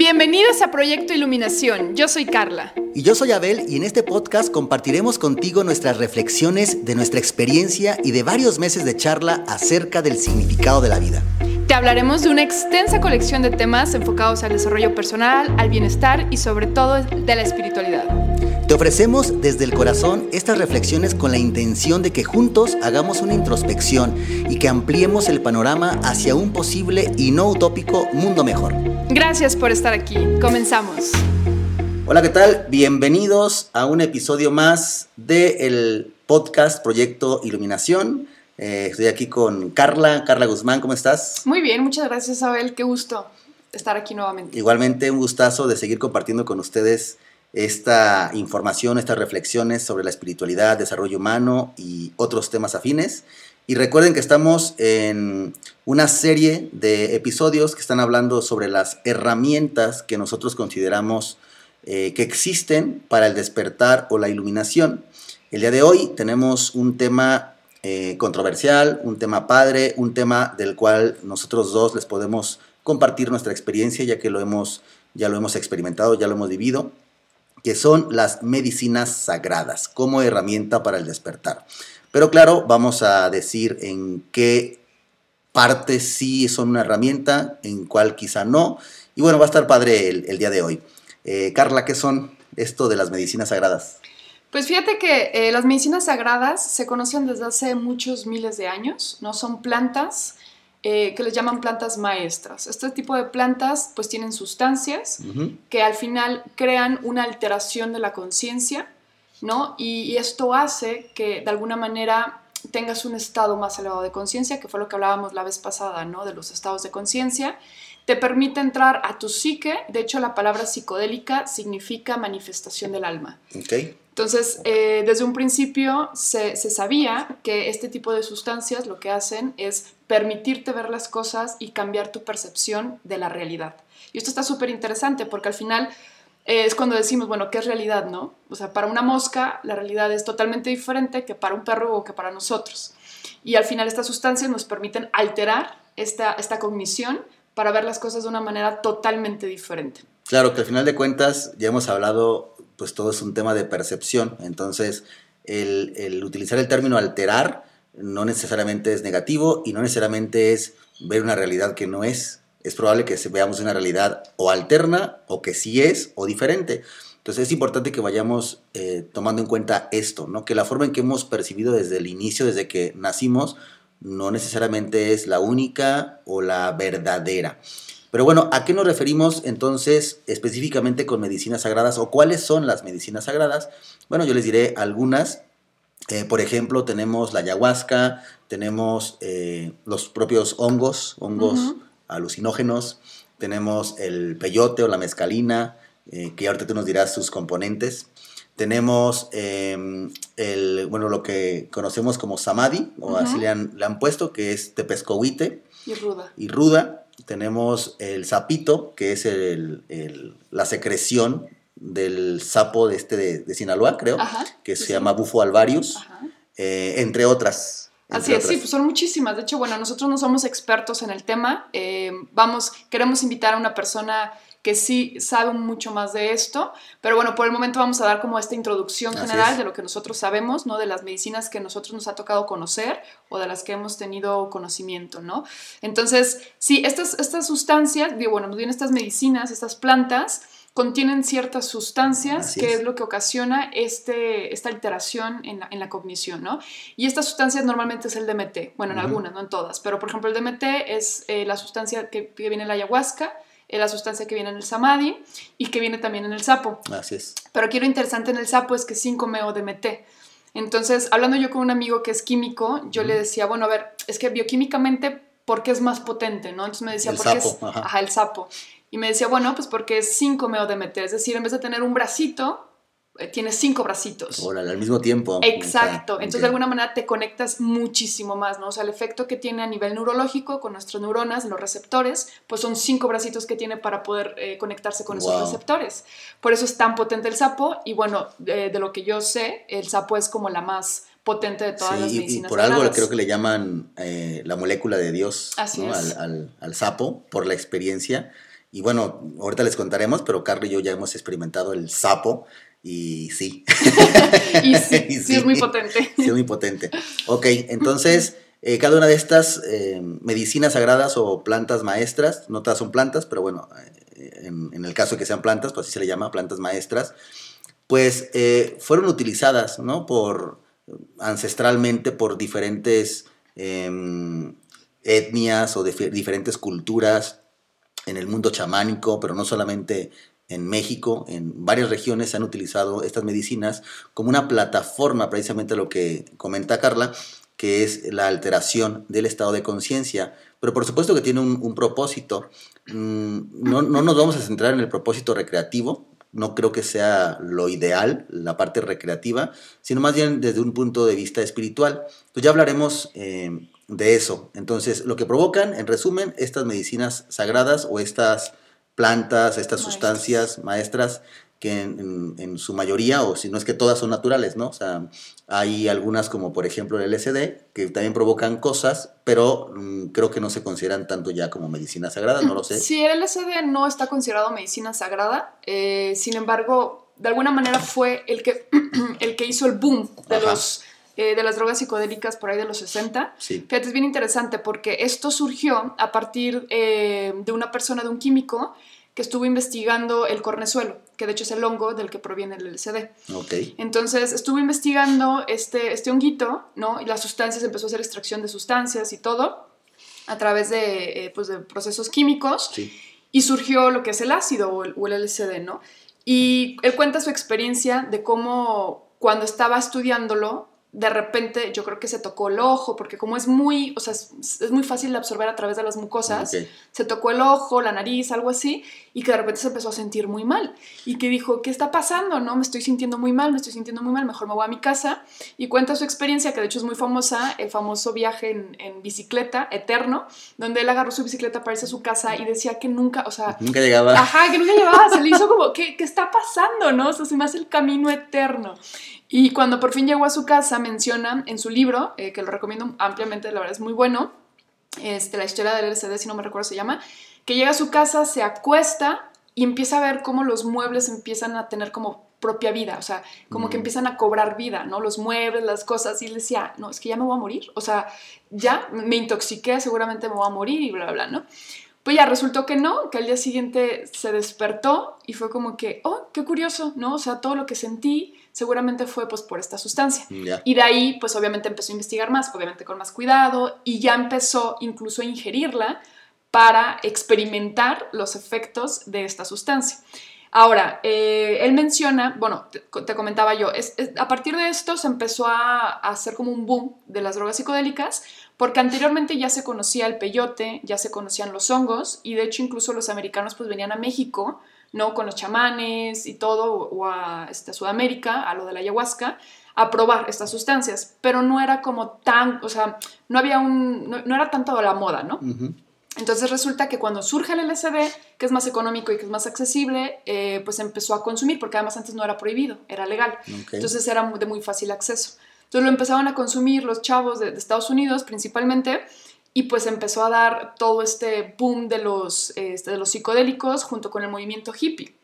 Bienvenidos a Proyecto Iluminación. Yo soy Carla. Y yo soy Abel y en este podcast compartiremos contigo nuestras reflexiones de nuestra experiencia y de varios meses de charla acerca del significado de la vida. Te hablaremos de una extensa colección de temas enfocados al desarrollo personal, al bienestar y sobre todo de la espiritualidad. Te ofrecemos desde el corazón estas reflexiones con la intención de que juntos hagamos una introspección y que ampliemos el panorama hacia un posible y no utópico mundo mejor. Gracias por estar aquí. Comenzamos. Hola, ¿qué tal? Bienvenidos a un episodio más del podcast Proyecto Iluminación. Eh, estoy aquí con Carla. Carla Guzmán, ¿cómo estás? Muy bien, muchas gracias, Abel. Qué gusto estar aquí nuevamente. Igualmente, un gustazo de seguir compartiendo con ustedes esta información, estas reflexiones sobre la espiritualidad, desarrollo humano y otros temas afines. Y recuerden que estamos en una serie de episodios que están hablando sobre las herramientas que nosotros consideramos eh, que existen para el despertar o la iluminación. El día de hoy tenemos un tema eh, controversial, un tema padre, un tema del cual nosotros dos les podemos compartir nuestra experiencia ya que lo hemos, ya lo hemos experimentado, ya lo hemos vivido que son las medicinas sagradas como herramienta para el despertar. Pero claro, vamos a decir en qué partes sí son una herramienta, en cuál quizá no. Y bueno, va a estar padre el, día de hoy. Eh, Carla, ¿qué son esto de las medicinas sagradas? Pues fíjate que eh, las medicinas sagradas se conocen desde hace muchos miles de años, ¿no? Son plantas eh, que les llaman plantas maestras. Este tipo de plantas pues tienen sustancias que al final crean una alteración de la conciencia, ¿no? Y, esto hace que de alguna manera tengas un estado más elevado de conciencia, que fue lo que hablábamos la vez pasada, ¿no? De los estados de conciencia. Te permite entrar a tu psique, de hecho la palabra psicodélica significa manifestación del alma. Okay. Entonces, eh, desde un principio se, sabía que este tipo de sustancias lo que hacen es permitirte ver las cosas y cambiar tu percepción de la realidad. Y esto está súper interesante porque al final eh, es cuando decimos, bueno, ¿qué es realidad, no? O sea, para una mosca la realidad es totalmente diferente que para un perro o que para nosotros. Y al final estas sustancias nos permiten alterar esta, esta cognición para ver las cosas de una manera totalmente diferente. Claro, que al final de cuentas ya hemos hablado pues todo es un tema de percepción. Entonces, el, utilizar el término alterar no necesariamente es negativo y no necesariamente es ver una realidad que no es. Es probable que veamos una realidad o alterna o que sí es o diferente. Entonces es importante que vayamos eh, tomando en cuenta esto, ¿no? que la forma en que hemos percibido desde el inicio, desde que nacimos, no necesariamente es la única o la verdadera. Pero bueno, ¿a qué nos referimos entonces específicamente con medicinas sagradas o cuáles son las medicinas sagradas? Bueno, yo les diré algunas. Eh, por ejemplo, tenemos la ayahuasca, tenemos eh, los propios hongos, hongos alucinógenos, tenemos el peyote o la mezcalina, eh, que ahorita tú nos dirás sus componentes. Tenemos em, el, bueno, lo que conocemos como samadhi, o así le han, le han, puesto, que es tepescohuite. Y ruda. Y ruda tenemos el sapito, que es la secreción del sapo de, este de, Sinaloa, creo, que se llama Bufo alvarius, eh, entre otras. Así es, sí, pues son muchísimas. De hecho, bueno, nosotros no somos expertos en el tema. Eh, vamos, queremos invitar a una persona que sí sabe mucho más de esto, pero bueno, por el momento vamos a dar como esta introducción general de lo que nosotros sabemos, ¿no? De las medicinas que nosotros nos ha tocado conocer o de las que hemos tenido conocimiento, ¿no? Entonces, sí, estas, estas sustancias, digo, bueno, bien estas medicinas, estas plantas, contienen ciertas sustancias que es. lo que ocasiona este, esta alteración en la, en la, cognición, ¿no? Y estas sustancias normalmente es el DMT, bueno, en algunas, no en todas, pero por ejemplo el DMT es eh, la sustancia que, que viene en la ayahuasca, la sustancia que viene en el samadhi y que viene también en el sapo. Así es. Pero aquí lo interesante en el sapo es que 5-meo DMT. Entonces, hablando yo con un amigo que es químico, yo le decía, bueno, a ver, es que bioquímicamente, ¿por qué es más potente? ¿no? Entonces me decía, ¿por qué es ajá. el sapo? Y me decía, bueno, pues porque es 5-meo DMT, es decir, en vez de tener un bracito, eh, tienes cinco bracitos. al mismo tiempo. Exacto. Entonces, de alguna manera te conectas muchísimo más, ¿no? O sea, el efecto que tiene a nivel neurológico con nuestras neuronas, los receptores, pues son cinco bracitos que tiene para poder eh, conectarse con esos receptores. Por eso es tan potente el sapo. Y bueno, de, lo que yo sé, el sapo es como la más potente de todas las medicinas. Y por algo creo que le llaman eh, la molécula de Dios al, al, al, sapo, por la experiencia Y bueno, ahorita les contaremos, pero Carlos y yo ya hemos experimentado el sapo y sí. y sí, sí, es muy potente. Sí, es muy potente. Ok, entonces, eh, cada una de estas eh, medicinas sagradas o plantas maestras, no todas son plantas, pero bueno, eh, en, el caso de que sean plantas, pues así se le llama, plantas maestras, pues fueron utilizadas, ¿no? Por, ancestralmente por diferentes em, etnias o diferentes culturas en el mundo chamánico, pero no solamente en México, en varias regiones se han utilizado estas medicinas como una plataforma, precisamente lo que comenta Carla, que es la alteración del estado de conciencia, pero por supuesto que tiene un, propósito. Mm, no, no, nos vamos a centrar en el propósito recreativo, no creo que sea lo ideal, la parte recreativa, sino más bien desde un punto de vista espiritual. Pues ya hablaremos eh, de eso. Entonces, lo que provocan, en resumen, estas medicinas sagradas o estas plantas, estas sustancias maestras que en, su mayoría, o si no es que todas son naturales, ¿no? O sea, hay algunas como por ejemplo el LSD, que también provocan cosas, pero mm, creo que no se consideran tanto ya como medicina sagrada, no lo sé. Sí, el LSD no está considerado medicina sagrada, eh, sin embargo, de alguna manera fue el que, el que hizo el boom de los eh, de las drogas psicodélicas por ahí de los 60. Sí. Fíjate, es bien interesante porque esto surgió a partir eh, de una persona, de un químico, que estuvo investigando el cornezuelo, que de hecho es el hongo del que proviene el LSD. Okay. Entonces estuvo investigando este, este honguito, ¿no? Y las sustancias, empezó a hacer extracción de sustancias y todo a través de, eh, pues de procesos químicos. Sí. Y surgió lo que es el ácido o el, o el LSD, ¿no? Y él cuenta su experiencia de cómo cuando estaba estudiándolo, de repente yo creo que se tocó el ojo, porque como es muy, o sea, es, muy fácil de absorber a través de las mucosas, se tocó el ojo, la nariz, algo así, y que de repente se empezó a sentir muy mal. Y que dijo, ¿qué está pasando? No, me estoy sintiendo muy mal, me estoy sintiendo muy mal, mejor me voy a mi casa. Y cuenta su experiencia, que de hecho es muy famosa, el famoso viaje en, bicicleta, eterno, donde él agarró su bicicleta para irse a su casa y decía que nunca, o sea... Nunca llegaba. Ajá, que nunca llegaba, se le hizo como, ¿qué, qué está pasando? ¿No? O sea, se me hace el camino eterno. Y cuando por fin llegó a su casa, menciona en su libro, eh, que lo recomiendo ampliamente, la verdad es muy bueno, este, la historia del LCD, si no me recuerdo se llama, que llega a su casa, se acuesta y empieza a ver cómo los muebles empiezan a tener como propia vida, o sea, como que mm. empiezan a cobrar vida, ¿no? Los muebles, las cosas, y él decía, no, es que ya me voy a morir, o sea, ya me intoxiqué, seguramente me voy a morir y bla, bla, bla, ¿no? Pues ya resultó que no, que al día siguiente se despertó y fue como que, oh, qué curioso, ¿no? O sea, todo lo que sentí seguramente fue pues por esta sustancia. Y de ahí pues obviamente empezó a investigar más, obviamente con más cuidado y ya empezó incluso a ingerirla para experimentar los efectos de esta sustancia. Ahora, eh, él menciona, bueno, te, comentaba yo, es, a partir de esto se empezó a, a, hacer como un boom de las drogas psicodélicas, porque anteriormente ya se conocía el peyote, ya se conocían los hongos, y de hecho incluso los americanos pues venían a México ¿no? Con los chamanes y todo, o a, este, Sudamérica, a lo de la ayahuasca, a probar estas sustancias, pero no era como tan, o sea, no había un, no, era tanto de la moda, ¿no? Entonces resulta que cuando surge el LSD, que es más económico y que es más accesible, eh, pues empezó a consumir, porque además antes no era prohibido, era legal. Entonces era de muy fácil acceso. Entonces lo empezaban a consumir los chavos de Estados Unidos principalmente, y pues empezó a dar todo este boom de los, este, de los psicodélicos junto con el movimiento hippie.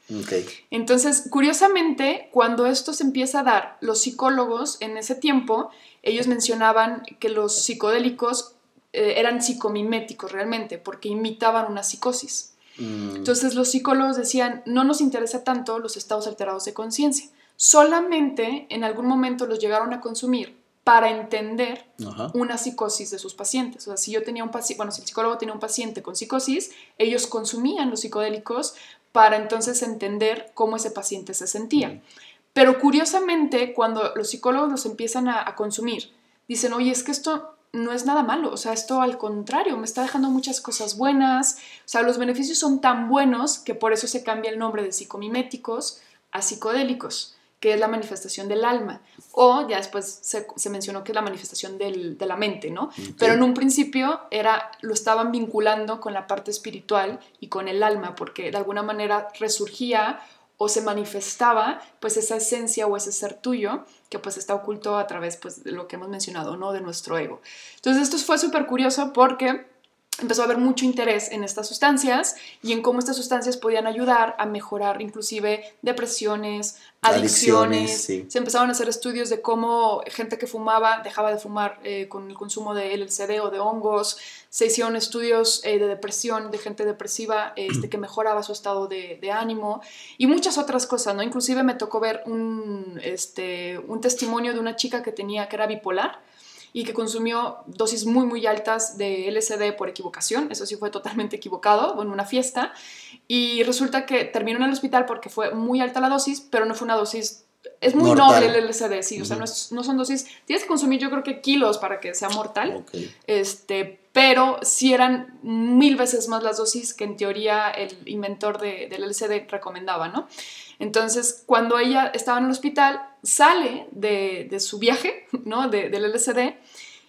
Entonces, curiosamente, cuando esto se empieza a dar, los psicólogos en ese tiempo, ellos mencionaban que los psicodélicos eh, eran psicomiméticos realmente, porque imitaban una psicosis. Mm. Entonces los psicólogos decían, no nos interesa tanto los estados alterados de conciencia, solamente en algún momento los llegaron a consumir para entender una psicosis de sus pacientes. O sea, si yo tenía un paciente, bueno, si el psicólogo tenía un paciente con psicosis, ellos consumían los psicodélicos para entonces entender cómo ese paciente se sentía. Pero curiosamente, cuando los psicólogos los empiezan a, a consumir, dicen, oye, es que esto no es nada malo, o sea, esto al contrario, me está dejando muchas cosas buenas, o sea, los beneficios son tan buenos que por eso se cambia el nombre de psicomiméticos a psicodélicos que es la manifestación del alma, o ya después se, mencionó que es la manifestación de la mente, ¿no? Pero en un principio era, lo estaban vinculando con la parte espiritual y con el alma, porque de alguna manera resurgía o se manifestaba pues esa esencia o ese ser tuyo que pues está oculto a través pues de lo que hemos mencionado, ¿no? De nuestro ego. Entonces esto fue súper curioso porque empezó a haber mucho interés en estas sustancias y en cómo estas sustancias podían ayudar a mejorar inclusive depresiones, adicciones. Se empezaron a hacer estudios de cómo gente que fumaba dejaba de fumar eh, con el consumo de LSD o de hongos. Se hicieron estudios eh, de depresión, de gente depresiva este, que mejoraba su estado de, ánimo y muchas otras cosas, ¿no? Inclusive me tocó ver un, este, un testimonio de una chica que tenía, que era bipolar, y que consumió dosis muy, muy altas de LSD por equivocación. Eso sí fue totalmente equivocado en una fiesta. Y resulta que terminó en el hospital porque fue muy alta la dosis, pero no fue una dosis es muy noble el LSD, sí, o sea, no, son dosis, tienes que consumir yo creo que kilos para que sea mortal, este, pero sí eran mil veces más las dosis que en teoría el inventor de, del LSD recomendaba, ¿no? Entonces, cuando ella estaba en el hospital, sale de, de su viaje, ¿no? De, del LSD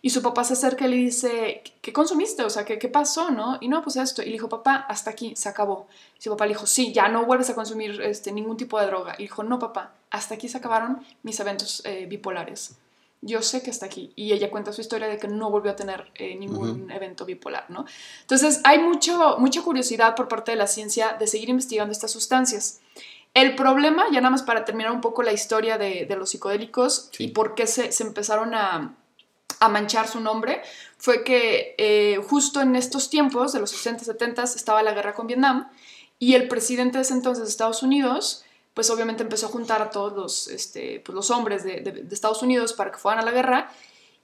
y su papá se acerca y le dice, ¿qué consumiste? O sea, ¿qué, ¿qué, pasó? ¿no? Y no, pues esto. Y le dijo, papá, hasta aquí, se acabó. Y su papá le dijo, sí, ya no vuelves a consumir este, ningún tipo de droga. Y dijo, no, papá, hasta aquí se acabaron mis eventos eh, bipolares. Yo sé que hasta aquí. Y ella cuenta su historia de que no volvió a tener eh, ningún evento bipolar, ¿no? Entonces, hay mucho, mucha curiosidad por parte de la ciencia de seguir investigando estas sustancias. El problema, ya nada más para terminar un poco la historia de, de los psicodélicos y por qué se, se empezaron a, a manchar su nombre, fue que eh, justo en estos tiempos, de los 60, 70, estaba la guerra con Vietnam y el presidente de ese entonces de Estados Unidos, pues obviamente empezó a juntar a todos los, este, pues los hombres de, de Estados Unidos para que fueran a la guerra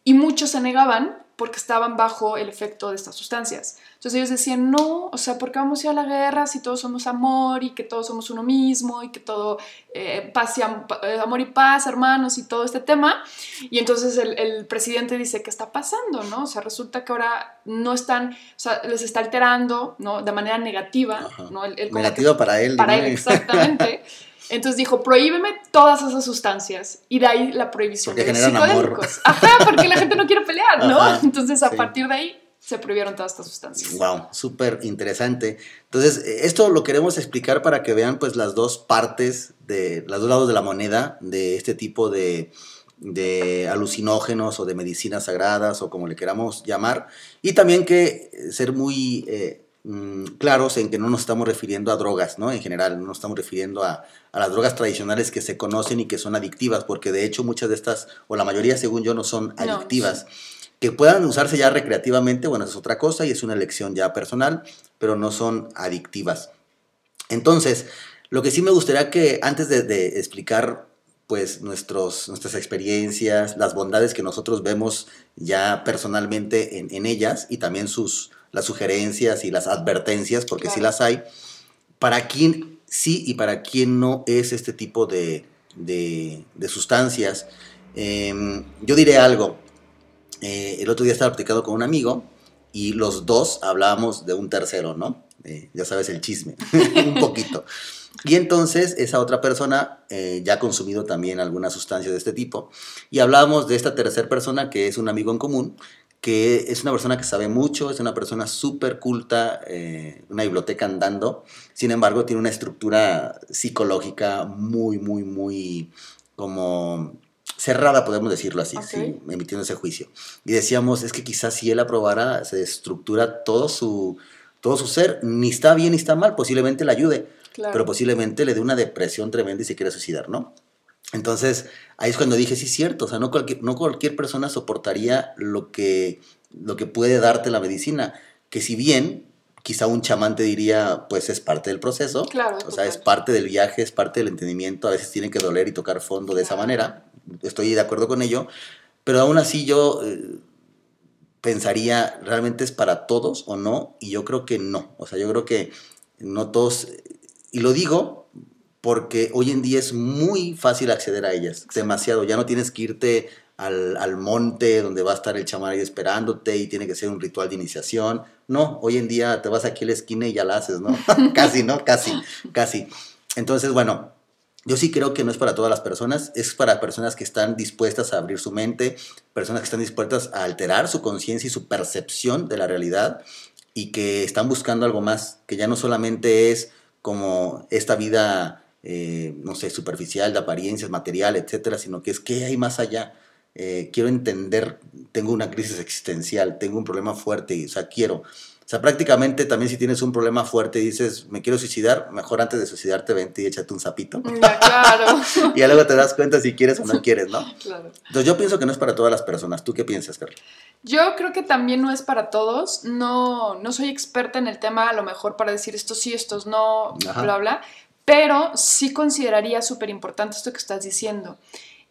y muchos se negaban porque estaban bajo el efecto de estas sustancias. Entonces ellos decían, no, o sea, ¿por qué vamos a ir a la guerra si todos somos amor y que todos somos uno mismo y que todo eh, paz y eh, amor y paz, hermanos y todo este tema? Y entonces el, presidente dice, ¿qué está pasando? ¿no? O sea, resulta que ahora no están, o sea, les está alterando, ¿no? De manera negativa, ¿no? El, negativa para él. Para él, exactamente. Entonces dijo, prohíbeme todas esas sustancias. Y de ahí la prohibición de los psicodélicos. Ajá, porque la gente no quiere pelear, ¿no? Entonces a partir de ahí se prohibieron todas estas sustancias. Wow, súper interesante. Entonces, esto lo queremos explicar para que vean pues las dos partes, de los dos lados de la moneda de este tipo de, de alucinógenos o de medicinas sagradas o como le queramos llamar. Y también que ser muy eh, Mm, claros en que no nos estamos refiriendo a drogas, ¿no? En general, no nos estamos refiriendo a, las drogas tradicionales que se conocen y que son adictivas, porque de hecho muchas de estas, o la mayoría según yo, no son adictivas. Que puedan usarse ya recreativamente, bueno, es otra cosa y es una elección ya personal, pero no son adictivas. Entonces, lo que sí me gustaría que antes de, explicar pues nuestros, nuestras experiencias, las bondades que nosotros vemos ya personalmente en, en ellas y también sus, las sugerencias y las advertencias, porque sí las hay, para quién sí y para quién no es este tipo de, sustancias. Em, yo diré algo. Eh, el otro día estaba platicando con un amigo y los dos hablábamos de un tercero, ¿no? Eh, ya sabes el chisme, un poquito. Y entonces esa otra persona eh, ya ha consumido también alguna sustancia de este tipo. Y hablábamos de esta tercera persona que es un amigo en común, que es una persona que sabe mucho, es una persona súper culta, eh, una biblioteca andando, sin embargo tiene una estructura psicológica muy, muy, muy como cerrada, podemos decirlo así, emitiendo ese juicio. Y decíamos, es que quizás si él aprobara, se estructura todo su, todo su ser, ni está bien ni está mal, posiblemente le ayude, pero posiblemente le dé una depresión tremenda y se quiere suicidar, ¿no? Entonces, ahí es cuando dije, sí, cierto, o sea, no cualquier, no cualquier persona soportaría lo que, lo que puede darte la medicina, que si bien quizá un chamán te diría, pues es parte del proceso, claro, o sea, es parte del viaje, es parte del entendimiento, a veces tiene que doler y tocar fondo de esa manera, estoy de acuerdo con ello, pero aún así yo eh, pensaría, ¿realmente es para todos o no? Y yo creo que no, o sea, yo creo que no todos, y lo digo porque hoy en día es muy fácil acceder a ellas, demasiado, ya no tienes que irte al, monte donde va a estar el chamán ahí esperándote y tiene que ser un ritual de iniciación, no, hoy en día te vas aquí a la esquina y ya la haces, ¿no? casi, ¿no? Casi, casi. Entonces, bueno, yo sí creo que no es para todas las personas, es para personas que están dispuestas a abrir su mente, personas que están dispuestas a alterar su conciencia y su percepción de la realidad y que están buscando algo más, que ya no solamente es como esta vida eh, no sé, superficial, de apariencias, material, etcétera, sino que es que hay más allá. Eh, quiero entender, tengo una crisis existencial, tengo un problema fuerte, o sea, quiero. O sea, prácticamente también si tienes un problema fuerte y dices, me quiero suicidar, mejor antes de suicidarte vente y échate un sapito. claro. y luego te das cuenta si quieres o no quieres, ¿no? Claro. Entonces yo pienso que no es para todas las personas. ¿Tú qué piensas, Carla? Yo creo que también no es para todos. No, no soy experta en el tema, a lo mejor para decir esto sí, estos no, bla, bla. Pero sí consideraría súper importante esto que estás diciendo.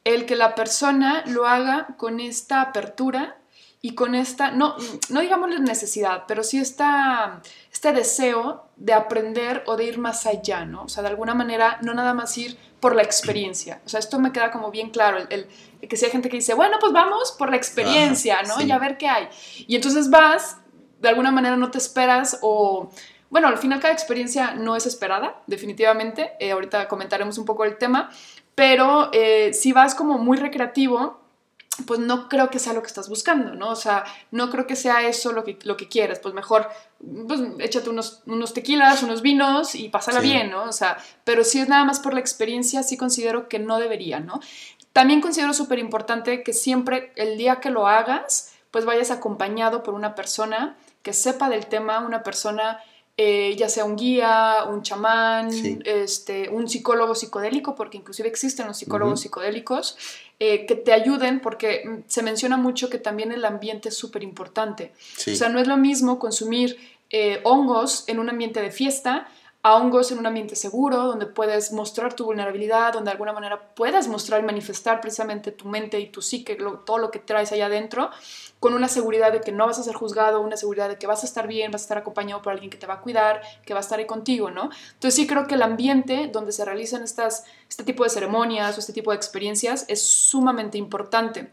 El que la persona lo haga con esta apertura y con esta, no, no digamos la necesidad, pero sí esta, este deseo de aprender o de ir más allá, ¿no? O sea, de alguna manera, no nada más ir por la experiencia. O sea, esto me queda como bien claro, el, que si hay gente que dice, bueno, pues vamos por la experiencia, ¿no? Y a ver qué hay. Y entonces vas, de alguna manera no te esperas o... Bueno, al final cada experiencia no es esperada, definitivamente. Eh, ahorita comentaremos un poco el tema, pero eh, si vas como muy recreativo, pues no creo que sea lo que estás buscando, ¿no? O sea, no creo que sea eso lo que, lo que quieres, pues mejor, pues échate unos, unos tequilas, unos vinos y pásala bien, ¿no? O sea, pero si es nada más por la experiencia, sí considero que no debería, ¿no? También considero súper importante que siempre el día que lo hagas, pues vayas acompañado por una persona que sepa del tema, una persona eh, ya sea un guía, un chamán, este, un psicólogo psicodélico, porque inclusive existen los psicólogos psicodélicos, eh, que te ayuden, porque se menciona mucho que también el ambiente es súper importante. O sea, no es lo mismo consumir eh, hongos en un ambiente de fiesta a hongos en un ambiente seguro, donde puedes mostrar tu vulnerabilidad, donde de alguna manera puedas mostrar y manifestar precisamente tu mente y tu psique, todo lo que traes allá adentro, con una seguridad de que no vas a ser juzgado, una seguridad de que vas a estar bien, vas a estar acompañado por alguien que te va a cuidar, que va a estar ahí contigo, ¿no? Entonces sí creo que el ambiente donde se realizan estas, este tipo de ceremonias o este tipo de experiencias es sumamente importante.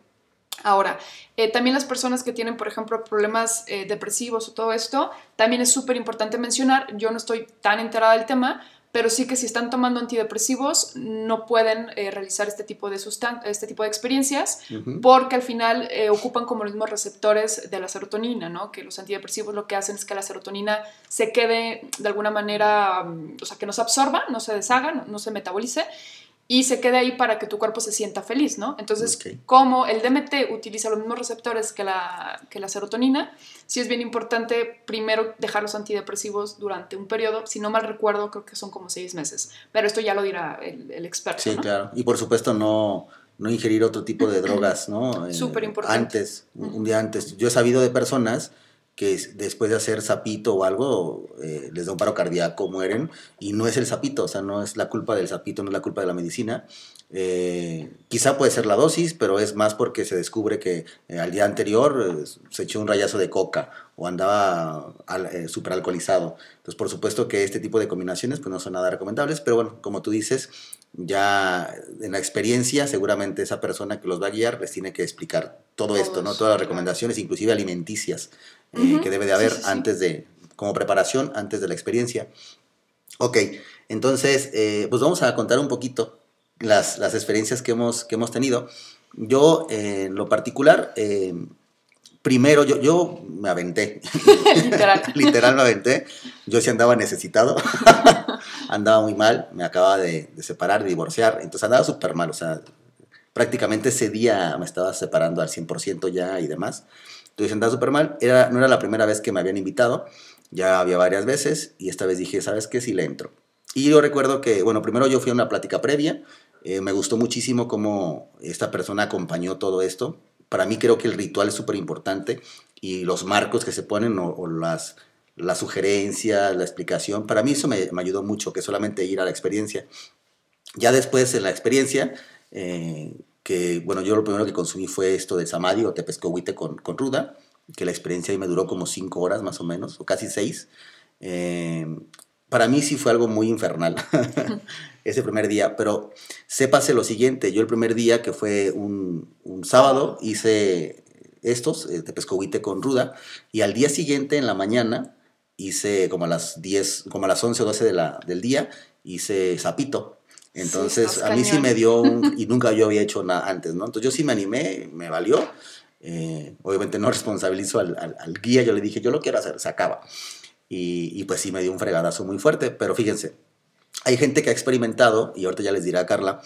Ahora, eh, también las personas que tienen, por ejemplo, problemas eh, depresivos o todo esto, también es súper importante mencionar, yo no estoy tan enterada del tema, pero sí que si están tomando antidepresivos no pueden eh, realizar este tipo de, este tipo de experiencias porque al final ocupan como los mismos receptores de la serotonina, ¿no? Que los antidepresivos lo que hacen es que la serotonina se quede de alguna manera, mm, o sea, que no se absorba, no se deshaga, no se metabolice y se quede ahí para que tu cuerpo se sienta feliz, ¿no? Entonces, como el DMT utiliza los mismos receptores que la, que la serotonina, sí es bien importante primero dejar los antidepresivos durante un periodo, si no mal recuerdo, creo que son como seis meses, pero esto ya lo dirá el, experto. Sí, claro, y por supuesto no, no ingerir otro tipo de drogas, ¿no? Súper importante. Antes, un día antes. Yo he sabido de personas que después de hacer sapito o algo eh, les da un paro cardíaco, mueren, y no es el sapito, o sea, no es la culpa del sapito, no es la culpa de la medicina. Eh, quizá puede ser la dosis, pero es más porque se descubre que eh, al día anterior se echó un rayazo de coca o andaba súper alcoholizado. Entonces, por supuesto que este tipo de combinaciones pues, no son nada recomendables, pero bueno, como tú dices, ya en la experiencia seguramente esa persona que los va a guiar les tiene que explicar todo esto, ¿no? Todas las recomendaciones, inclusive alimenticias, eh, que debe de haber antes de, como preparación, antes de la experiencia. Ok, entonces, eh, pues vamos a contar un poquito las, las experiencias que hemos, que hemos tenido. Yo, en lo particular, eh, primero yo, yo me aventé. Literal. Literal me aventé. Yo sí andaba necesitado. andaba muy mal. Me acababa de, de separar, de divorciar. Entonces andaba súper mal. O sea, prácticamente ese día me estaba separando al 100% ya y demás. Andaba súper mal. Era, no era la primera vez que me habían invitado. Ya había varias veces. Y esta vez dije, ¿sabes qué? Sí le entro. Y yo recuerdo que, bueno, primero yo fui a una plática previa. Eh, me gustó muchísimo cómo esta persona acompañó todo esto para mí creo que el ritual es súper importante y los marcos que se ponen o, las, la sugerencia, la explicación, para mí eso me, ayudó mucho, que solamente ir a la experiencia. Ya después en la experiencia, eh, que bueno, yo lo primero que consumí fue esto de samadhi o tepescohuite con, con ruda, que la experiencia ahí me duró como cinco horas más o menos, o casi seis. Eh, para mí sí fue algo muy infernal ese primer día, pero sépase lo siguiente, yo el primer día, que fue un, sábado, hice estos, eh, pescohuite con ruda, y al día siguiente, en la mañana, hice como a las 10, como a las 11 o 12 de la, del día, hice zapito. Entonces, a mí sí me dio un, y nunca yo había hecho nada antes, ¿no? Entonces yo sí me animé, me valió. Eh, obviamente no responsabilizo al, al, guía, yo le dije, yo lo quiero hacer, se acaba. Y, pues sí me dio un fregadazo muy fuerte, pero fíjense, hay gente que ha experimentado, y ahorita ya les dirá Carla,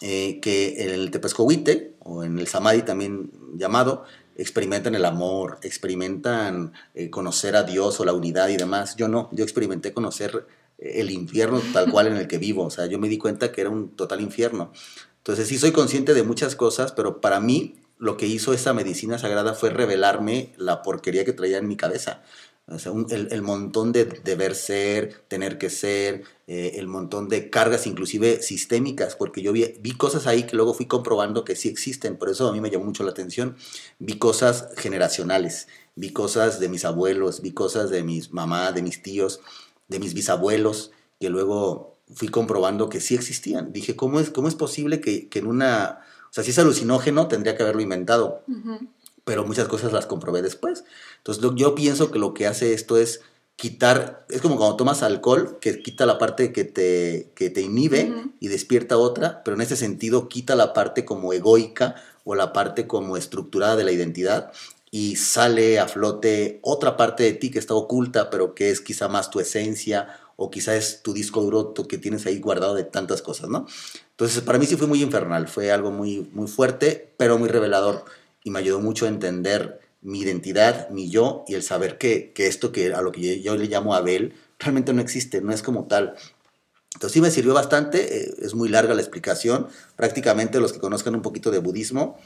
eh, que en el tepescohuite, o en el samadhi también llamado, experimentan el amor, experimentan eh, conocer a Dios o la unidad y demás. Yo no, yo experimenté conocer el infierno tal cual en el que vivo. O sea, yo me di cuenta que era un total infierno. Entonces sí soy consciente de muchas cosas, pero para mí lo que hizo esa medicina sagrada fue revelarme la porquería que traía en mi cabeza. O sea, el, montón de deber ser, tener que ser, eh, el montón de cargas inclusive sistémicas, porque yo vi, vi, cosas ahí que luego fui comprobando que sí existen, por eso a mí me llamó mucho la atención. Vi cosas generacionales, vi cosas de mis abuelos, vi cosas de mis mamás, de mis tíos, de mis bisabuelos, que luego fui comprobando que sí existían. Dije, ¿cómo es, cómo es posible que, que en una... O sea, si es alucinógeno, tendría que haberlo inventado. Pero muchas cosas las comprobé después. Entonces yo pienso que lo que hace esto es quitar, es como cuando tomas alcohol, que quita la parte que te, que te inhibe y despierta otra, pero en ese sentido quita la parte como egoica o la parte como estructurada de la identidad y sale a flote otra parte de ti que está oculta, pero que es quizá más tu esencia o quizá es tu disco duro que tienes ahí guardado de tantas cosas, ¿no? Entonces, para mí sí fue muy infernal, fue algo muy, muy fuerte, pero muy revelador y me ayudó mucho a entender mi identidad, mi yo y el saber que, que esto que a lo que yo, le llamo Abel realmente no existe, no es como tal. Entonces sí me sirvió bastante, eh, es muy larga la explicación, prácticamente los que conozcan un poquito de budismo,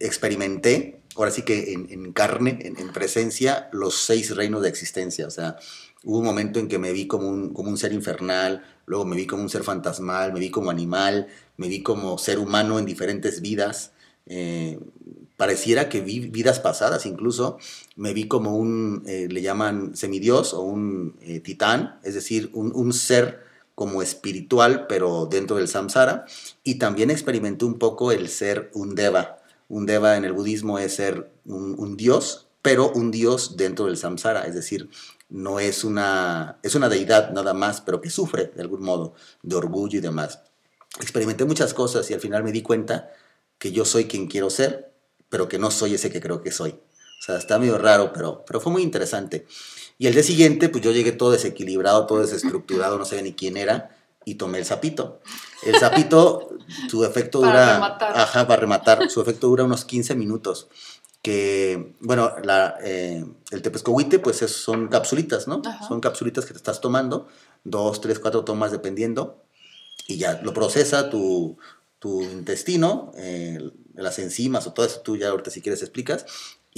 experimenté, ahora sí que en, carne, en, en, presencia, los seis reinos de existencia, o sea, Hubo un momento en que me vi como un, como un ser infernal, luego me vi como un ser fantasmal, me vi como animal, me vi como ser humano en diferentes vidas. Eh, pareciera que vi vidas pasadas incluso. Me vi como un, eh, le llaman semidios o un titán, es decir, un, un, ser como espiritual, pero dentro del samsara. Y también experimenté un poco el ser un deva. Un deva en el budismo es ser un, un dios, pero un dios dentro del samsara, es decir, no es una, es una deidad nada más, pero que sufre de algún modo de orgullo y demás. Experimenté muchas cosas y al final me di cuenta que yo soy quien quiero ser, pero que no soy ese que creo que soy. O sea, está medio raro, pero, pero fue muy interesante. Y el día siguiente, pues yo llegué todo desequilibrado, todo desestructurado, no sabía ni quién era, y tomé el sapito. El sapito, su efecto dura... Para rematar. Ajá, para rematar. Su efecto dura unos 15 minutos que, bueno, la, eh, el tepescohuite, pues son capsulitas, ¿no? Son capsulitas que te estás tomando, dos, tres, cuatro tomas dependiendo, y ya lo procesa tu, tu intestino, eh, las enzimas o todo eso, tú ya ahorita si quieres explicas,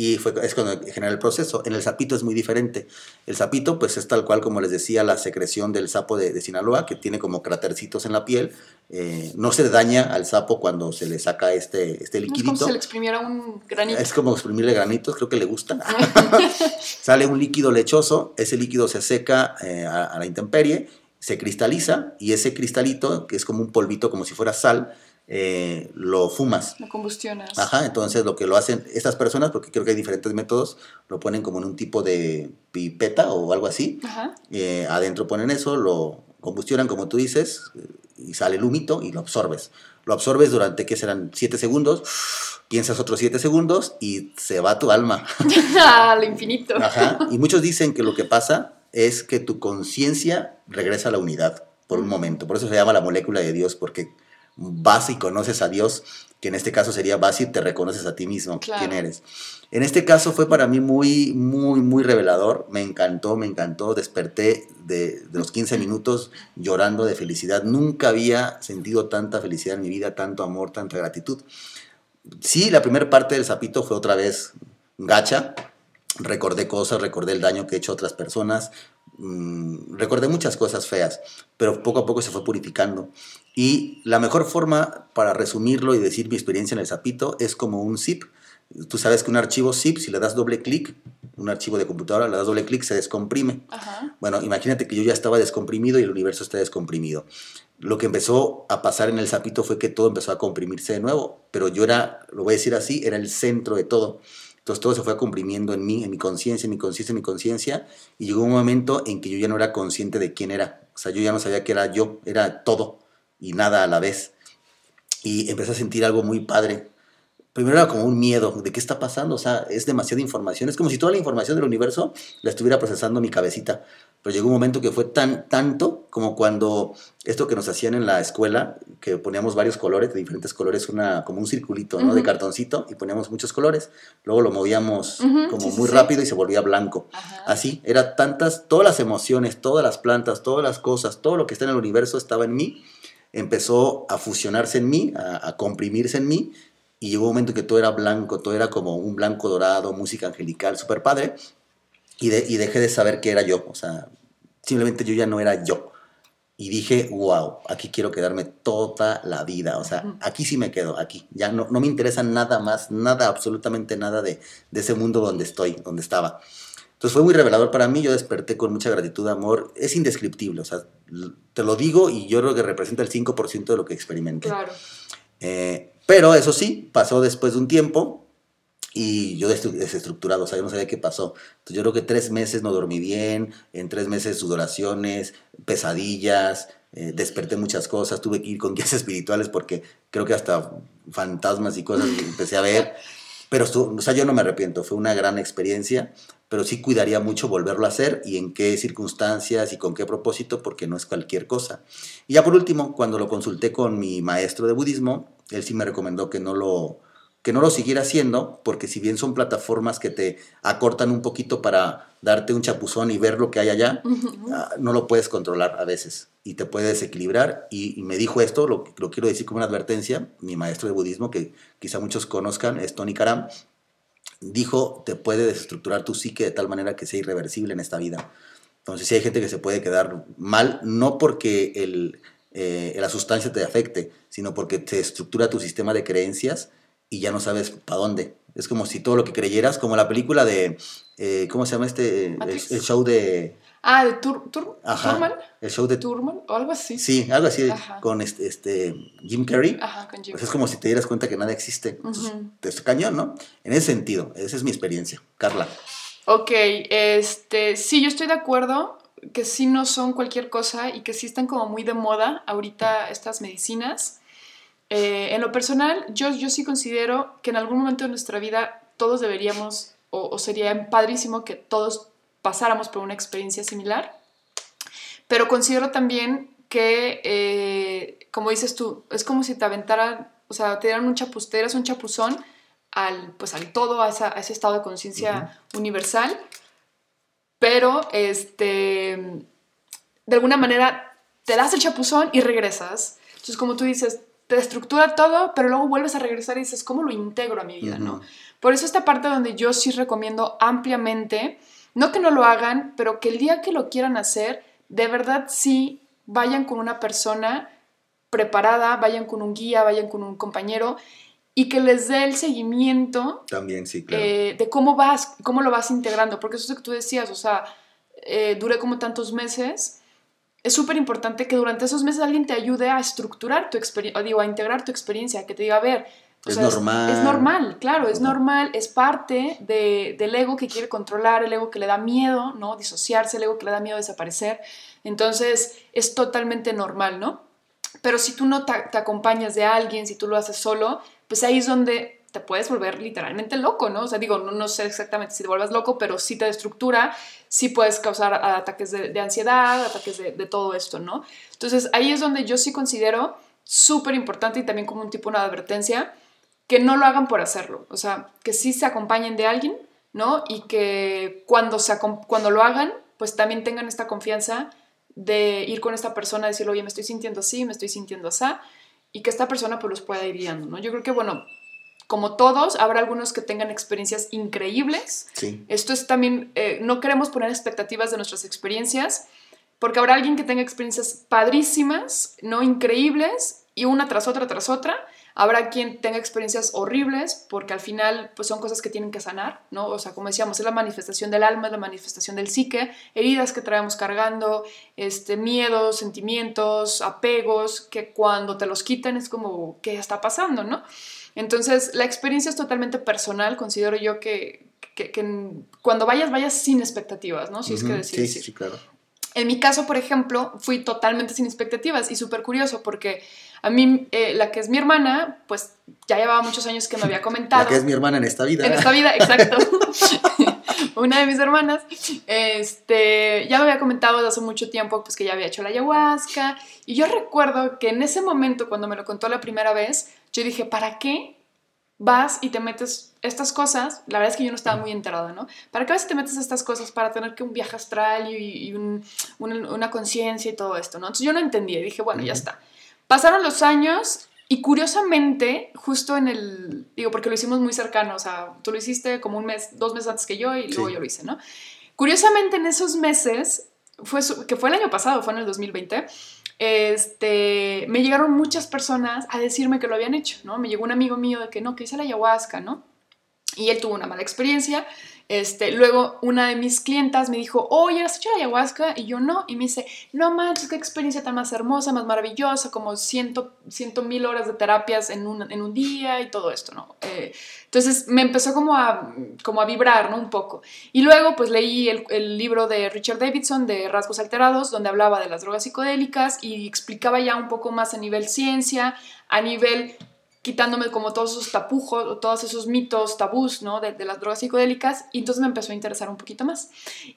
y fue, es cuando genera el proceso. En el sapito es muy diferente. El sapito, pues es tal cual como les decía, la secreción del sapo de, Sinaloa, que tiene como cratercitos en la piel. Eh, no se daña al sapo cuando se le saca este, este liquidito. Es como si le exprimiera un granito. Es como exprimirle granitos, creo que le gusta. Sale un líquido lechoso, ese líquido se seca eh, a la intemperie, se cristaliza y ese cristalito, que es como un polvito, como si fuera sal, eh, lo fumas. Lo combustionas. Ajá, entonces lo que lo hacen estas personas, porque creo que hay diferentes métodos, lo ponen como en un tipo de pipeta o algo así. Ajá. Eh, adentro ponen eso, lo combustionan como tú dices, y sale el humito y lo absorbes. Lo absorbes durante, ¿qué serán? Siete segundos, piensas otros siete segundos y se va tu alma. Al infinito. Ajá, y muchos dicen que lo que pasa es que tu conciencia regresa a la unidad por un momento. Por eso se llama la molécula de Dios, porque vas y conoces a Dios, que en este caso sería vas y te reconoces a ti mismo, quién eres. En este caso fue para mí muy, muy, muy revelador. Me encantó, me encantó. Desperté de, de, los 15 minutos llorando de felicidad. Nunca había sentido tanta felicidad en mi vida, tanto amor, tanta gratitud. Sí, la primera parte del sapito fue otra vez gacha. Recordé cosas, recordé el daño que he hecho a otras personas, Mm, recordé muchas cosas feas, pero poco a poco se fue purificando. Y la mejor forma para resumirlo y decir mi experiencia en el sapito es como un zip. Tú sabes que un archivo zip, si le das doble clic, un archivo de computadora, le das doble clic, se descomprime. Bueno, imagínate que yo ya estaba descomprimido y el universo está descomprimido. Lo que empezó a pasar en el sapito fue que todo empezó a comprimirse de nuevo, pero yo era, lo voy a decir así, era el centro de todo. Entonces todo se fue comprimiendo en mí, en mi conciencia, en mi conciencia, en mi conciencia, y llegó un momento en que yo ya no era consciente de quién era. O sea, yo ya no sabía que era yo, era todo y nada a la vez. Y empecé a sentir algo muy padre. primero era como un miedo de qué está pasando, o sea, es demasiada información, es como si toda la información del universo la estuviera procesando mi cabecita. Pero llegó un momento que fue tan tanto como cuando esto que nos hacían en la escuela, que poníamos varios colores, de diferentes colores, una, como un circulito, ¿no? De cartoncito, y poníamos muchos colores. Luego lo movíamos como muy rápido y se volvía blanco. Así, era tantas, todas las emociones, todas las plantas, todas las cosas, todo lo que está en el universo estaba en mí. Empezó a fusionarse en mí, a, a comprimirse en mí, y llegó un momento que todo era blanco, todo era como un blanco dorado, música angelical, súper padre, y, y dejé de saber qué era yo, o sea, simplemente yo ya no era yo. Y dije, wow, aquí quiero quedarme toda la vida, o sea, aquí sí me quedo, aquí, ya no, no me interesa nada más, nada, absolutamente nada de, de ese mundo donde estoy, donde estaba. Entonces fue muy revelador para mí, yo desperté con mucha gratitud, amor, es indescriptible, o sea, te lo digo y yo creo que representa el 5% de lo que experimenté. Claro. Eh, pero eso sí, pasó después de un tiempo y yo desestructurado, o sea, yo no sabía qué pasó. Entonces yo creo que tres meses no dormí bien, en tres meses sudoraciones, pesadillas, eh, desperté muchas cosas, tuve que ir con guías espirituales porque creo que hasta fantasmas y cosas empecé a ver. Pero, o sea, yo no me arrepiento, fue una gran experiencia, pero sí cuidaría mucho volverlo a hacer y en qué circunstancias y con qué propósito, porque no es cualquier cosa. Y ya por último, cuando lo consulté con mi maestro de budismo, él sí me recomendó que no lo, que no lo siguiera haciendo, porque si bien son plataformas que te acortan un poquito para darte un chapuzón y ver lo que hay allá, ah, no lo puedes controlar a veces y te puede desequilibrar. Y, me dijo esto, lo, lo, quiero decir como una advertencia, mi maestro de budismo, que quizá muchos conozcan, es Tony Karam, dijo, te puede desestructurar tu psique de tal manera que sea irreversible en esta vida. Entonces, si hay gente que se puede quedar mal, no porque el, eh, la sustancia te afecte, sino porque te estructura tu sistema de creencias y ya no sabes para dónde. Es como si todo lo que creyeras, como la película de, eh, ¿cómo se llama este? El, show de... Ah, de Tur, Tur Turman. El show de Turman o algo así. Sí, algo así con este, este, Jim Carrey. Ajá, con Jim pues es como si te dieras cuenta que nada existe. Te es cañón, ¿no? En ese sentido, esa es mi experiencia. Carla. Ok, este, sí, yo estoy de acuerdo que sí no son cualquier cosa y que sí están como muy de moda ahorita estas medicinas. Eh, en lo personal, yo, yo sí considero que en algún momento de nuestra vida todos deberíamos, o, sería padrísimo que todos pasáramos por una experiencia similar, pero considero también que, eh, como dices tú, es como si te aventaran, o sea, te dieran un chapustero, es un chapuzón al, pues, al todo, a, ese estado de conciencia universal pero este, de alguna manera te das el chapuzón y regresas. Entonces, como tú dices, te estructura todo, pero luego vuelves a regresar y dices, ¿cómo lo integro a mi vida? ¿no? Por eso esta parte donde yo sí recomiendo ampliamente, no que no lo hagan, pero que el día que lo quieran hacer, de verdad sí vayan con una persona preparada, vayan con un guía, vayan con un compañero y que les dé el seguimiento también sí claro. eh, de cómo vas cómo lo vas integrando porque eso es lo que tú decías o sea eh, duré como tantos meses. Es súper importante que durante esos meses alguien te ayude a estructurar tu experiencia digo a integrar tu experiencia que te diga a ver es normal es, normal. claro es normal es parte de, del ego que quiere controlar el ego que le da miedo no disociarse el ego que le da miedo desaparecer. Entonces es totalmente normal no pero si tú no te, te acompañas de alguien si tú lo haces solo pues ahí es donde te puedes volver literalmente loco, ¿no? O sea, digo, no, sé exactamente si te vuelvas loco, pero sí te destructura, sí puedes causar ataques de, ansiedad, ataques de, todo esto, ¿no? Entonces ahí es donde yo sí considero súper importante y también como un tipo de advertencia, que no lo hagan por hacerlo, o sea, que sí se acompañen de alguien, ¿no? Y que cuando, se, cuando lo hagan, pues también tengan esta confianza de ir con esta persona, decirle, oye, me estoy sintiendo así, me estoy sintiendo así, y que esta persona pues los pueda ir guiando, ¿no? Yo creo que, bueno, como todos, habrá algunos que tengan experiencias increíbles. Sí. Esto es también, eh, no queremos poner expectativas de nuestras experiencias, porque habrá alguien que tenga experiencias padrísimas, ¿no? Increíbles, y una tras otra, tras otra, Habrá quien tenga experiencias horribles porque al final pues son cosas que tienen que sanar, ¿no? O sea, como decíamos, es la manifestación del alma, es la manifestación del psique, heridas que traemos cargando, este, miedos, sentimientos, apegos, que cuando te los quitan es como, ¿qué está pasando, no? Entonces, la experiencia es totalmente personal, considero yo que, que, cuando vayas, vayas sin expectativas, ¿no? Si es que. Sí, sí, claro. En mi caso, por ejemplo, fui totalmente sin expectativas y súper curioso porque a mí, eh, la que es mi hermana, pues ya llevaba muchos años que me había comentado. La que es mi hermana en esta vida. En esta vida, exacto. Una de mis hermanas, este, ya me había comentado desde hace mucho tiempo, pues que ya había hecho la ayahuasca. Y yo recuerdo que en ese momento, cuando me lo contó la primera vez, yo dije, ¿para qué vas y te metes estas cosas, la verdad es que yo no estaba muy enterada, ¿no? ¿Para qué vas y te metes estas cosas para tener que un viaje astral y, una, conciencia y todo esto, ¿no? Entonces yo no entendía, dije, bueno, ya está. Pasaron los años y curiosamente, justo en el, digo, porque lo hicimos muy cercano, o sea, tú lo hiciste como un mes, dos meses antes que yo y luego yo lo hice, ¿no? Curiosamente en esos meses, fue, que fue el año pasado, fue en el 2020, este, me llegaron muchas personas a decirme que lo habían hecho, ¿no? Me llegó un amigo mío de que no, que hice la ayahuasca, ¿no? Y él tuvo una mala experiencia este, luego una de mis clientas me dijo, oye, ¿has hecho ayahuasca? Y yo no. Y me dice, no manches, qué experiencia tan más hermosa, más maravillosa, como ciento, ciento mil horas de terapias en un, en un día y todo esto, ¿no? Eh, entonces me empezó como a, como a vibrar, ¿no? Un poco. Y luego pues leí el libro de Richard Davidson de Rasgos Alterados, donde hablaba de las drogas psicodélicas y explicaba ya un poco más a nivel ciencia, a nivel quitándome como todos esos tapujos, todos esos mitos, tabús, ¿no? De, las drogas psicodélicas, y entonces me empezó a interesar un poquito más.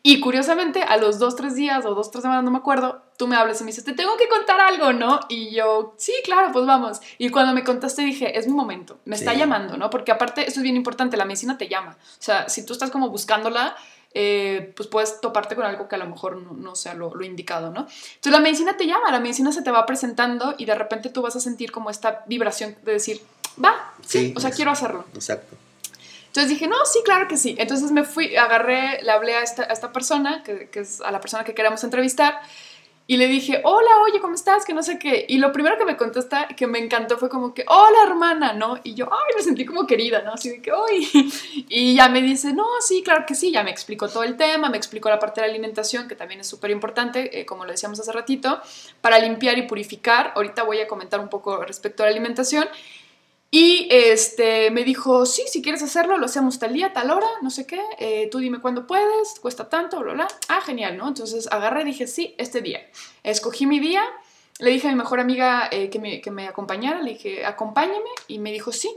Y curiosamente, a los dos, tres días o dos, tres semanas, no me acuerdo, tú me hablas y me dices, te tengo que contar algo, ¿no? Y yo, sí, claro, pues vamos. Y cuando me contaste dije, es mi momento, me está llamando, ¿no? Porque aparte, esto es bien importante, la medicina te llama. O sea, si tú estás como buscándola, eh, pues puedes toparte con algo que a lo mejor no, sea lo, indicado, ¿no? Entonces la medicina te llama, la medicina se te va presentando y de repente tú vas a sentir como esta vibración de decir, va, sí, o sea, quiero hacerlo. Exacto. Entonces dije, no, sí, claro que sí. Entonces me fui, agarré, le hablé a esta, a esta persona, que, que, es a la persona que queremos entrevistar, y le dije, hola, oye, ¿cómo estás? Que no sé qué. Y lo primero que me contesta, que me encantó, fue como que, hola, hermana, ¿no? Y yo, ay, me sentí como querida, ¿no? Así de que, uy. Y ya me dice, no, sí, claro que sí. Ya me explicó todo el tema, me explicó la parte de la alimentación, que también es súper importante, eh, como lo decíamos hace ratito, para limpiar y purificar. Ahorita voy a comentar un poco respecto a la alimentación. Y este, me dijo, sí, si quieres hacerlo, lo hacemos tal día, tal hora, no sé qué, eh, tú dime cuándo puedes, cuesta tanto, bla, bla. Ah, genial, ¿no? Entonces agarré y dije, sí, este día. Escogí mi día, le dije a mi mejor amiga eh, que, me, que, me, acompañara, le dije, acompáñame, y me dijo, sí.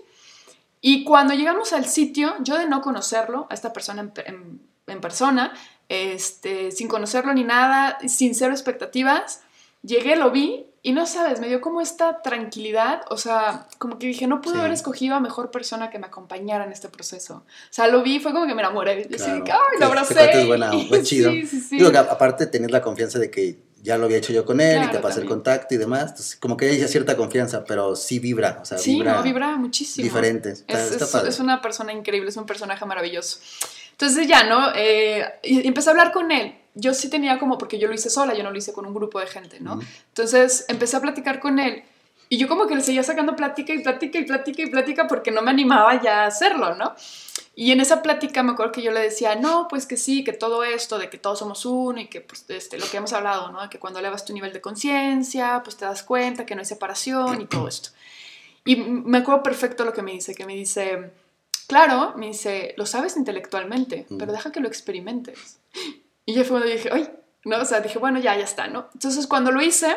Y cuando llegamos al sitio, yo de no conocerlo, a esta persona en, persona, este, sin conocerlo ni nada, sin cero expectativas, llegué, lo vi y no sabes, me dio como esta tranquilidad, o sea, como que dije, no pude haber escogido a mejor persona que me acompañara en este proceso. O sea, lo vi, fue como que me enamoré. Y claro. ay, lo abracé. es buena, fue chido. sí, sí, sí. Digo, aparte tener la confianza de que ya lo había hecho yo con él y te pasé el contacto y demás. Entonces, como que hay ya cierta confianza, pero sí vibra. O sea, sí, vibra, no, vibra muchísimo. Diferente. es, es, una persona increíble, es un personaje maravilloso. Entonces ya, ¿no? Eh, empecé a hablar con él yo sí tenía como, porque yo lo hice sola, yo no lo hice con un grupo de gente, ¿no? Entonces empecé a platicar con él y yo como que le seguía sacando plática y plática y plática y plática porque no me animaba ya a hacerlo, ¿no? Y en esa plática me acuerdo que yo le decía, no, pues que sí, que todo esto, de que todos somos uno y que pues este, lo que hemos hablado, ¿no? Que cuando elevas tu nivel de conciencia, pues te das cuenta que no hay separación y todo esto. Y me acuerdo perfecto lo que me dice, que me dice, claro, me dice, lo sabes intelectualmente, pero deja que lo experimentes. Y yo fue cuando dije, ay, ¿no? O sea, dije, bueno, ya, ya está, ¿no? Entonces cuando lo hice,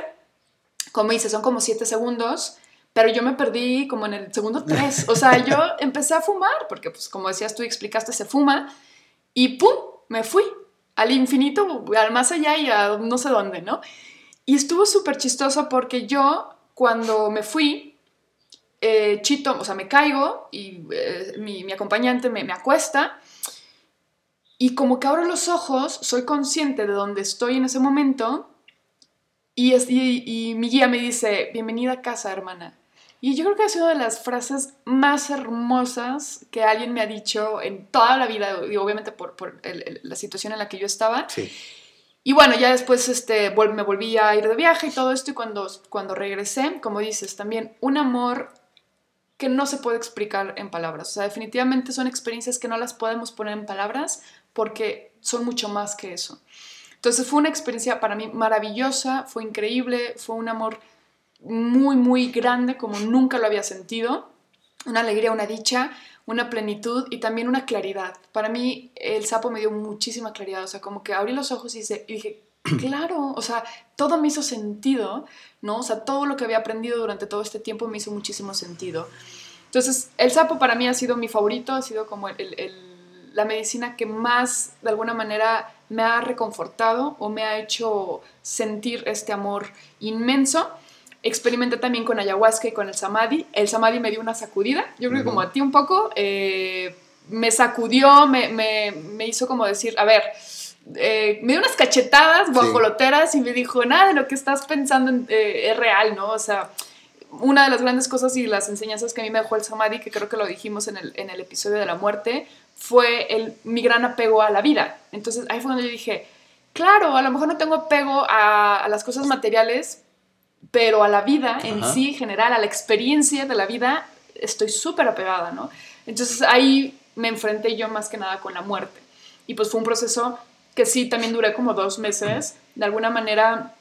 como hice, son como siete segundos, pero yo me perdí como en el segundo tres. O sea, yo empecé a fumar, porque pues como decías tú explicaste, se fuma, y ¡pum! Me fui al infinito, al más allá y a no sé dónde, ¿no? Y estuvo súper chistoso porque yo, cuando me fui, eh, chito, o sea, me caigo y eh, mi, mi, acompañante me, me acuesta y como que abro los ojos, soy consciente de dónde estoy en ese momento y, y, mi guía me dice, bienvenida a casa, hermana. Y yo creo que ha sido una de las frases más hermosas que alguien me ha dicho en toda la vida, y obviamente por, por la situación en la que yo estaba. Sí. Y bueno, ya después este, me volví a ir de viaje y todo esto, y cuando, cuando regresé, como dices, también un amor que no se puede explicar en palabras. O sea, definitivamente son experiencias que no las podemos poner en palabras, porque son mucho más que eso. Entonces fue una experiencia para mí maravillosa, fue increíble, fue un amor muy, muy grande como nunca lo había sentido, una alegría, una dicha, una plenitud y también una claridad. Para mí el sapo me dio muchísima claridad, o sea, como que abrí los ojos y, dije, claro, o sea, todo me hizo sentido, ¿no? O sea, todo lo que había aprendido durante todo este tiempo me hizo muchísimo sentido. Entonces, el sapo para mí ha sido mi favorito, ha sido como la medicina que más, de alguna manera, me ha reconfortado o me ha hecho sentir este amor inmenso. Experimenté también con ayahuasca y con el samadhi. El samadhi me dio una sacudida, yo creo que como a ti un poco, eh, me sacudió, me, me, me, hizo como decir, a ver, eh, me dio unas cachetadas guajoloteras y me dijo, nada de lo que estás pensando eh, es real, ¿no? O sea, una de las grandes cosas y las enseñanzas que a mí me dejó el samadhi, que creo que lo dijimos en el, en el episodio de la muerte, fue el, mi gran apego a la vida. Entonces ahí fue donde yo dije, claro, a lo mejor no tengo apego a, las cosas materiales, pero a la vida en sí, general, a la experiencia de la vida, estoy súper apegada, ¿no? Entonces ahí me enfrenté yo más que nada con la muerte. Y pues fue un proceso que sí, también duré como dos meses, de alguna manera,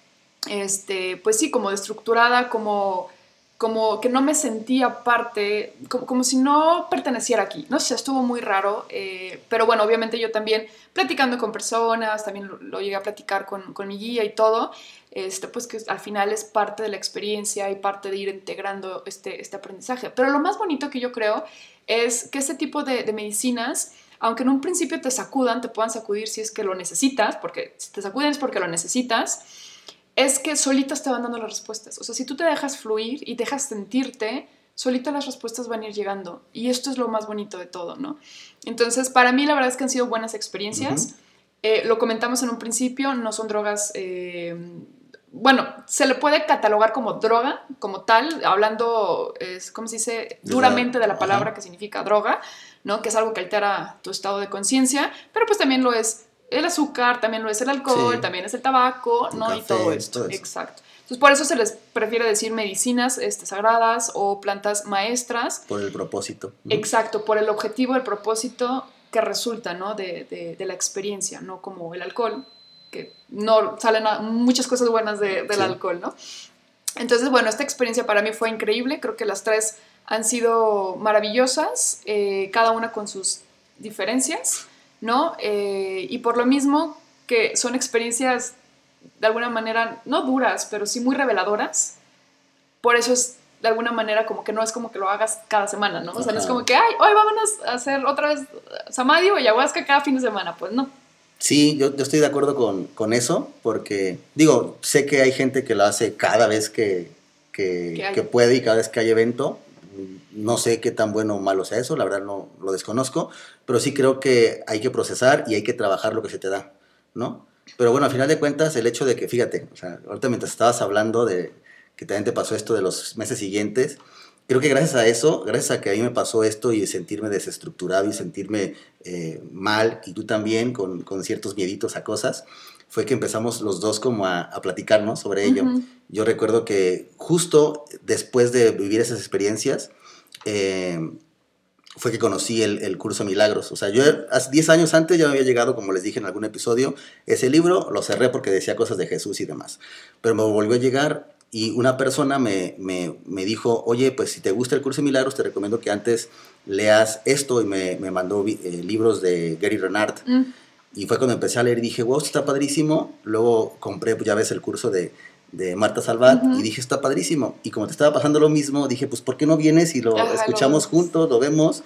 este, pues sí, como destructurada, como como que no me sentía parte, como, si no perteneciera aquí, no sé, estuvo muy raro, eh, pero bueno, obviamente yo también platicando con personas, también lo, llegué a platicar con, con, mi guía y todo, este, pues que al final es parte de la experiencia y parte de ir integrando este, este aprendizaje. Pero lo más bonito que yo creo es que este tipo de, de medicinas, aunque en un principio te sacudan, te puedan sacudir si es que lo necesitas, porque si te sacuden es porque lo necesitas, es que solitas te van dando las respuestas. O sea, si tú te dejas fluir y dejas sentirte, solitas las respuestas van a ir llegando. Y esto es lo más bonito de todo, ¿no? Entonces, para mí la verdad es que han sido buenas experiencias. Eh, lo comentamos en un principio, no son drogas... Eh, bueno, se le puede catalogar como droga, como tal, hablando, es, ¿cómo se dice? Duramente de la palabra que significa droga, ¿no? Que es algo que altera tu estado de conciencia, pero pues también lo es el azúcar, también lo es el alcohol, también es el tabaco, ¿no? y todo esto. Exacto. Entonces, por eso se les prefiere decir medicinas este, sagradas o plantas maestras. Por el propósito. Exacto, por el objetivo, el propósito que resulta, ¿no? De, la experiencia, no como el alcohol, que no salen muchas cosas buenas del alcohol, ¿no? Entonces, bueno, esta experiencia para mí fue increíble, creo que las tres han sido maravillosas, eh, cada una con sus diferencias. ¿No? Eh, y por lo mismo que son experiencias de alguna manera, no duras, pero sí muy reveladoras, por eso es de alguna manera como que no es como que lo hagas cada semana, ¿no? O sea, no es como que, ay, hoy vámonos a hacer otra vez samadhi o ayahuasca cada fin de semana, pues no. Sí, yo, estoy de acuerdo con, eso, porque digo, sé que hay gente que lo hace cada vez que, que puede y cada vez que hay evento, no sé qué tan bueno o malo sea eso, la verdad no lo desconozco, pero sí creo que hay que procesar y hay que trabajar lo que se te da, ¿no? Pero bueno, al final de cuentas, el hecho de que, fíjate, o sea, ahorita mientras estabas hablando de que también te pasó esto de los meses siguientes, creo que gracias a eso, gracias a que a mí me pasó esto y sentirme desestructurado y sentirme eh, mal, y tú también con, con, ciertos mieditos a cosas, fue que empezamos los dos como a, a platicarnos sobre ello. Yo recuerdo que justo después de vivir esas experiencias, eh, fue que conocí el, curso Milagros. O sea, yo hace 10 años antes ya me había llegado, como les dije en algún episodio, ese libro, lo cerré porque decía cosas de Jesús y demás. Pero me volvió a llegar y una persona me, me, dijo, oye, pues si te gusta el curso Milagros, te recomiendo que antes leas esto y me, mandó eh, libros de Gary Renard. Mm. Y fue cuando empecé a leer y dije, wow, esto está padrísimo. Luego compré, pues ya ves, el curso de de Marta Salvat y dije, está padrísimo. Y como te estaba pasando lo mismo, dije, pues ¿por qué no vienes y lo escuchamos juntos, lo vemos?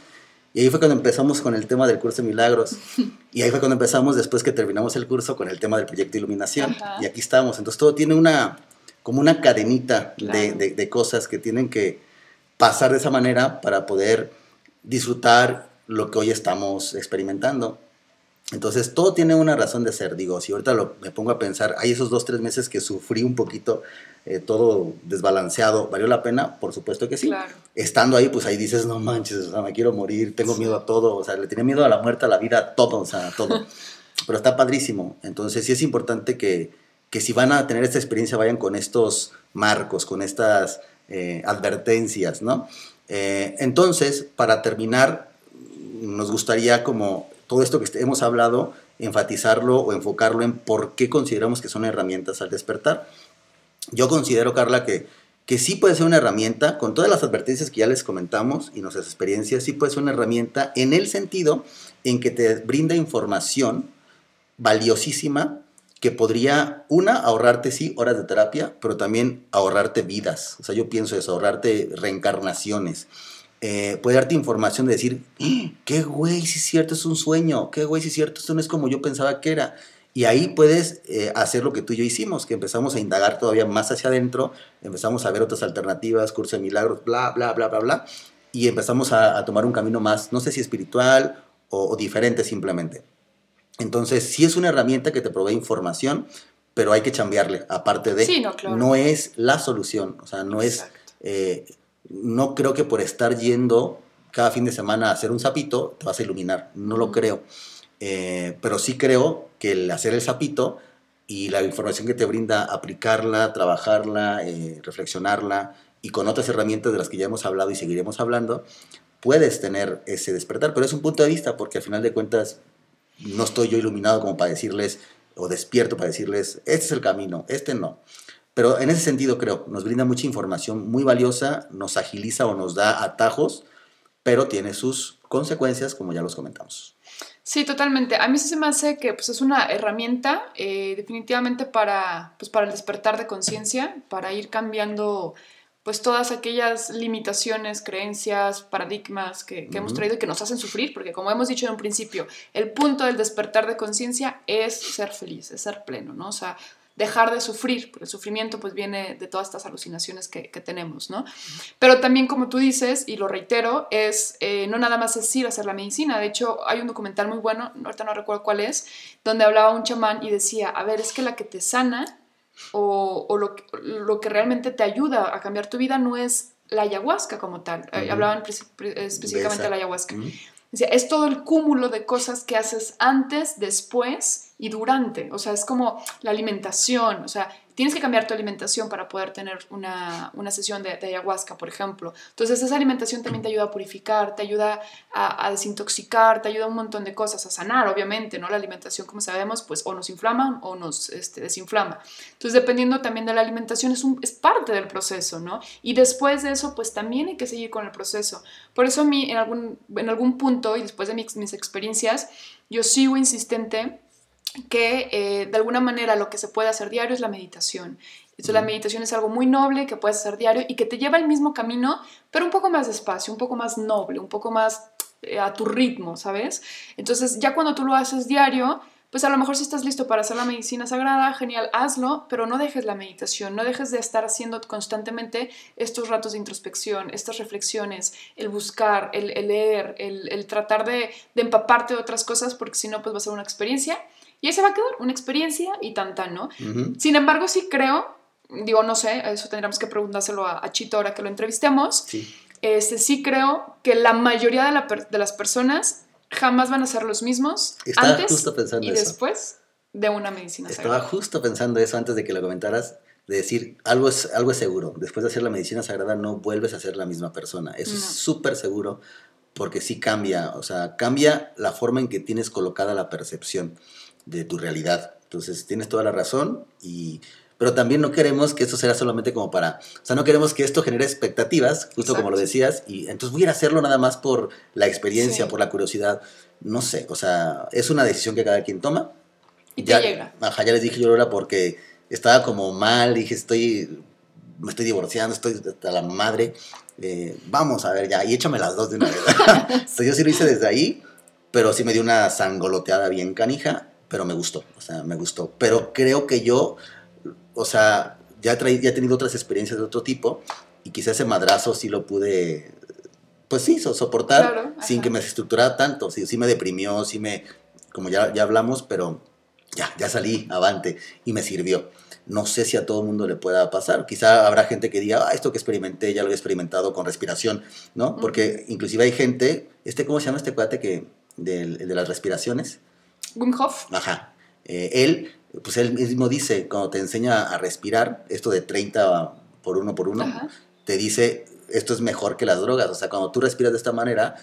Y ahí fue cuando empezamos con el tema del curso de milagros. y ahí fue cuando empezamos, después que terminamos el curso, con el tema del proyecto Iluminación. Y aquí estamos. Entonces todo tiene una, como una cadenita de, de, de cosas que tienen que pasar de esa manera para poder disfrutar lo que hoy estamos experimentando. Entonces, todo tiene una razón de ser. Digo, si ahorita lo, me pongo a pensar, hay esos dos, tres meses que sufrí un poquito, eh, todo desbalanceado, ¿valió la pena? Por supuesto que sí. Estando ahí, pues ahí dices, no manches, o sea, me quiero morir, tengo miedo a todo, o sea, le tenía miedo a la muerte, a la vida, a todo, o sea, a todo. Pero está padrísimo. Entonces, sí es importante que, que si van a tener esta experiencia, vayan con estos marcos, con estas eh, advertencias, ¿no? Eh, entonces, para terminar, nos gustaría como todo esto que hemos hablado, enfatizarlo o enfocarlo en por qué consideramos que son herramientas al despertar. Yo considero, Carla, que, que sí puede ser una herramienta, con todas las advertencias que ya les comentamos y nuestras experiencias, sí puede ser una herramienta en el sentido en que te brinda información valiosísima que podría, una, ahorrarte, sí, horas de terapia, pero también ahorrarte vidas. O sea, yo pienso eso, ahorrarte reencarnaciones. Eh, puede darte información de decir, ¡Ah! qué güey, si es cierto, es un sueño, qué güey, si es cierto, esto no es como yo pensaba que era. Y ahí puedes eh, hacer lo que tú y yo hicimos, que empezamos a indagar todavía más hacia adentro, empezamos a ver otras alternativas, curso de milagros, bla, bla, bla, bla, bla, y empezamos a, tomar un camino más, no sé si espiritual o, diferente simplemente. Entonces, sí es una herramienta que te provee información, pero hay que cambiarle, aparte de... Sí, no, claro. no es la solución, o sea, no es... Eh, no creo que por estar yendo cada fin de semana a hacer un sapito te vas a iluminar, no lo creo. Eh, pero sí creo que el hacer el sapito y la información que te brinda, aplicarla, trabajarla, eh, reflexionarla y con otras herramientas de las que ya hemos hablado y seguiremos hablando, puedes tener ese despertar, pero es un punto de vista porque al final de cuentas no estoy yo iluminado como para decirles o despierto para decirles, este es el camino, este no. Pero en ese sentido creo, nos brinda mucha información muy valiosa, nos agiliza o nos da atajos, pero tiene sus consecuencias como ya los comentamos. Sí, totalmente. A mí sí se me hace que pues, es una herramienta eh, definitivamente para, pues, para el despertar de conciencia, para ir cambiando pues todas aquellas limitaciones, creencias, paradigmas que, hemos traído y que nos hacen sufrir, porque como hemos dicho en un principio, el punto del despertar de conciencia es ser feliz, es ser pleno, ¿no? O sea, dejar de sufrir, porque el sufrimiento pues viene de todas estas alucinaciones que, tenemos, ¿no? Pero también como tú dices, y lo reitero, es eh, no nada más es ir a hacer la medicina, de hecho hay un documental muy bueno, ahorita no recuerdo cuál es, donde hablaba un chamán y decía, a ver, es que la que te sana o, lo, lo, que realmente te ayuda a cambiar tu vida no es la ayahuasca como tal, eh, hablaban específicamente de, la ayahuasca. es todo el cúmulo de cosas que haces antes, después y durante. O sea, es como la alimentación. O sea, tienes que cambiar tu alimentación para poder tener una, sesión de, ayahuasca, por ejemplo. Entonces, esa alimentación también te ayuda a purificar, te ayuda a, desintoxicar, te ayuda a un montón de cosas, a sanar, obviamente, ¿no? La alimentación, como sabemos, pues o nos inflama o nos este, desinflama. Entonces, dependiendo también de la alimentación, es, un, es parte del proceso, ¿no? Y después de eso, pues también hay que seguir con el proceso. Por eso a mí, en algún, en algún punto, y después de mis, mis experiencias, yo sigo insistente que eh, de alguna manera lo que se puede hacer diario es la meditación. Entonces, la meditación es algo muy noble que puedes hacer diario y que te lleva al mismo camino, pero un poco más despacio, un poco más noble, un poco más eh, a tu ritmo, ¿sabes? Entonces, ya cuando tú lo haces diario, pues a lo mejor si estás listo para hacer la medicina sagrada, genial, hazlo, pero no dejes la meditación, no dejes de estar haciendo constantemente estos ratos de introspección, estas reflexiones, el buscar, el, leer, el, tratar de, de empaparte de otras cosas, porque si no, pues va a ser una experiencia y ahí se va a quedar una experiencia y tanta, ¿no? Sin embargo, sí creo, digo, no sé, eso tendríamos que preguntárselo a, Chito ahora que lo entrevistemos. Sí. Este, sí creo que la mayoría de, las personas jamás van a ser los mismos antes y después de una medicina Estaba justo pensando eso antes de que lo comentaras, de decir, algo es, algo es seguro, después de hacer la medicina sagrada no vuelves a ser la misma persona. Eso es súper seguro porque sí cambia, o sea, cambia la forma en que tienes colocada la percepción de tu realidad. Entonces, tienes toda la razón y pero también no queremos que esto sea solamente como para, o sea, no queremos que esto genere expectativas, justo como lo decías, y entonces voy a ir a hacerlo nada más por la experiencia, por la curiosidad, no sé, o sea, es una decisión que cada quien toma. Y te llega. Ajá, ya les dije yo ahora porque estaba como mal, dije, estoy, me estoy divorciando, estoy hasta la madre, eh, vamos a ver ya, y échame las dos de una vez. entonces yo sí lo hice desde ahí, pero sí me dio una sangoloteada bien canija, pero me gustó, o sea, me gustó. Pero creo que yo, o sea, ya, ya he tenido otras experiencias de otro tipo y quizás ese madrazo sí lo pude, pues sí, soportar sin que me estructurara tanto. Sí, sí me deprimió, sí me, como ya, ya hablamos, pero ya, ya salí avante y me sirvió. No sé si a todo el mundo le pueda pasar. Quizá habrá gente que diga, ah, esto que experimenté ya lo he experimentado con respiración, ¿no? Porque inclusive hay gente, este, ¿cómo se llama este cuate que, de, de las respiraciones? Wim Hof. Ajá. Eh, él, pues él mismo dice, cuando te enseña a respirar, esto de 30 por uno por uno, te dice, esto es mejor que las drogas. O sea, cuando tú respiras de esta manera,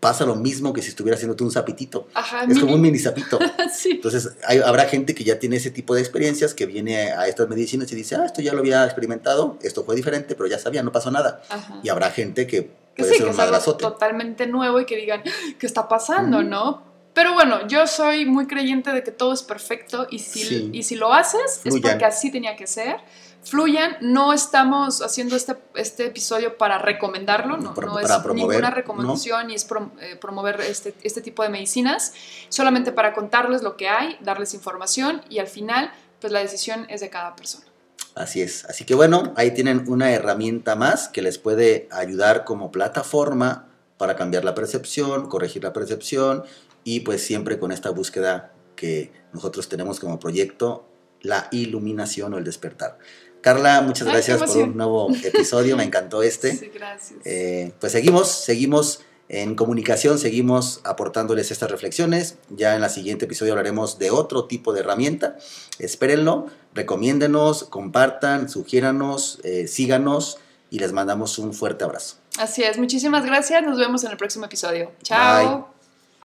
pasa lo mismo que si estuvieras haciéndote un zapitito. Ajá, es como un mini zapito. Entonces, habrá gente que ya tiene ese tipo de experiencias, que viene a estas medicinas y dice, ah, esto ya lo había experimentado, esto fue diferente, pero ya sabía, no pasó nada. Y habrá gente que puede ser un que es algo totalmente nuevo y que digan, ¿qué está pasando, no? Pero bueno, yo soy muy creyente de que todo es perfecto y si, Sí. y si lo haces es Fluyan. porque así tenía que ser. Fluyan, no estamos haciendo este, este episodio para recomendarlo, no, Para- no es promover, ninguna ¿no? recomendación ni es prom- eh, promover este, este tipo de medicinas, solamente para contarles lo que hay, darles información y al final, pues la decisión es de cada persona. Así es. Así que bueno, ahí tienen una herramienta más que les puede ayudar como plataforma para cambiar la percepción, corregir la percepción y pues siempre con esta búsqueda que nosotros tenemos como proyecto, la iluminación o el despertar. Carla, muchas Ay, gracias por un nuevo episodio, me encantó este. Sí, gracias. Eh, pues seguimos, seguimos en comunicación, seguimos aportándoles estas reflexiones. Ya en la siguiente episodio hablaremos de otro tipo de herramienta. Espérenlo, recomiéndenos, compartan, sugiéranos, eh, síganos y les mandamos un fuerte abrazo. Así es, muchísimas gracias, nos vemos en el próximo episodio. Chao. Bye.